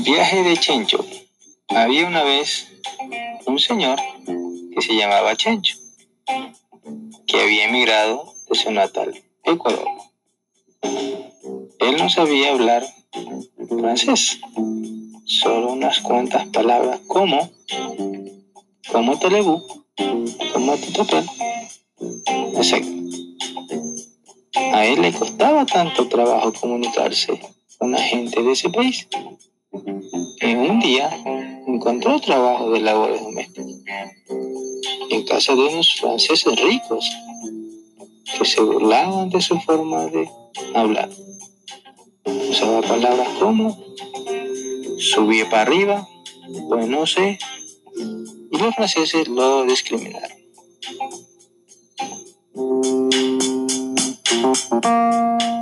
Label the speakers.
Speaker 1: Viaje de Chencho. Había una vez un señor que se llamaba Chencho, que había emigrado de su natal Ecuador. Él no sabía hablar francés, solo unas cuantas palabras como, como telebu, como tutapel. Exacto. A él le costaba tanto trabajo comunicarse con la gente de ese país. En un día encontró trabajo de labores domésticas en casa de unos franceses ricos que se burlaban de su forma de hablar. Usaba palabras como subía para arriba, pues no sé, y los franceses lo discriminaron.